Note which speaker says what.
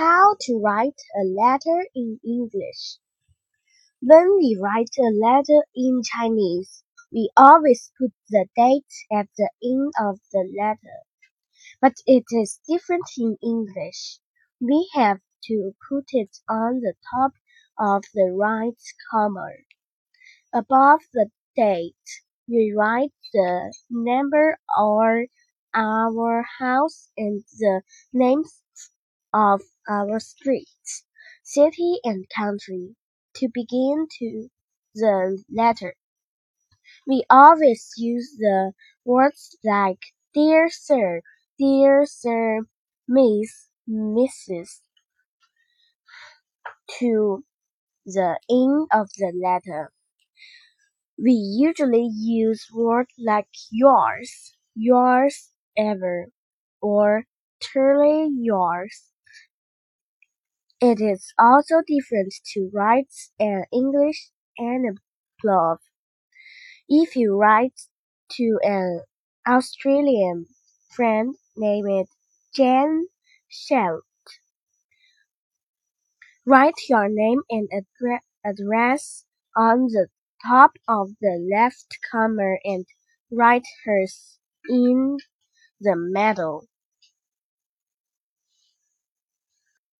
Speaker 1: How to write a letter in English. When we write a letter in Chinese, we always put the date at the end of the letter. But it is different in English. We have to put it on the top of the right comma. Above the date, we write the number or our house and the names of our streets, city and country to begin to the letter. We always use the words like dear sir, dear sir, miss, Mrs. to the end of the letter. We usually use words like yours, yours ever, or truly yours. It is also different to write an English envelope. If you write to an Australian friend named Jane Shelt, write your name and address on the top of the left corner and write hers in the middle.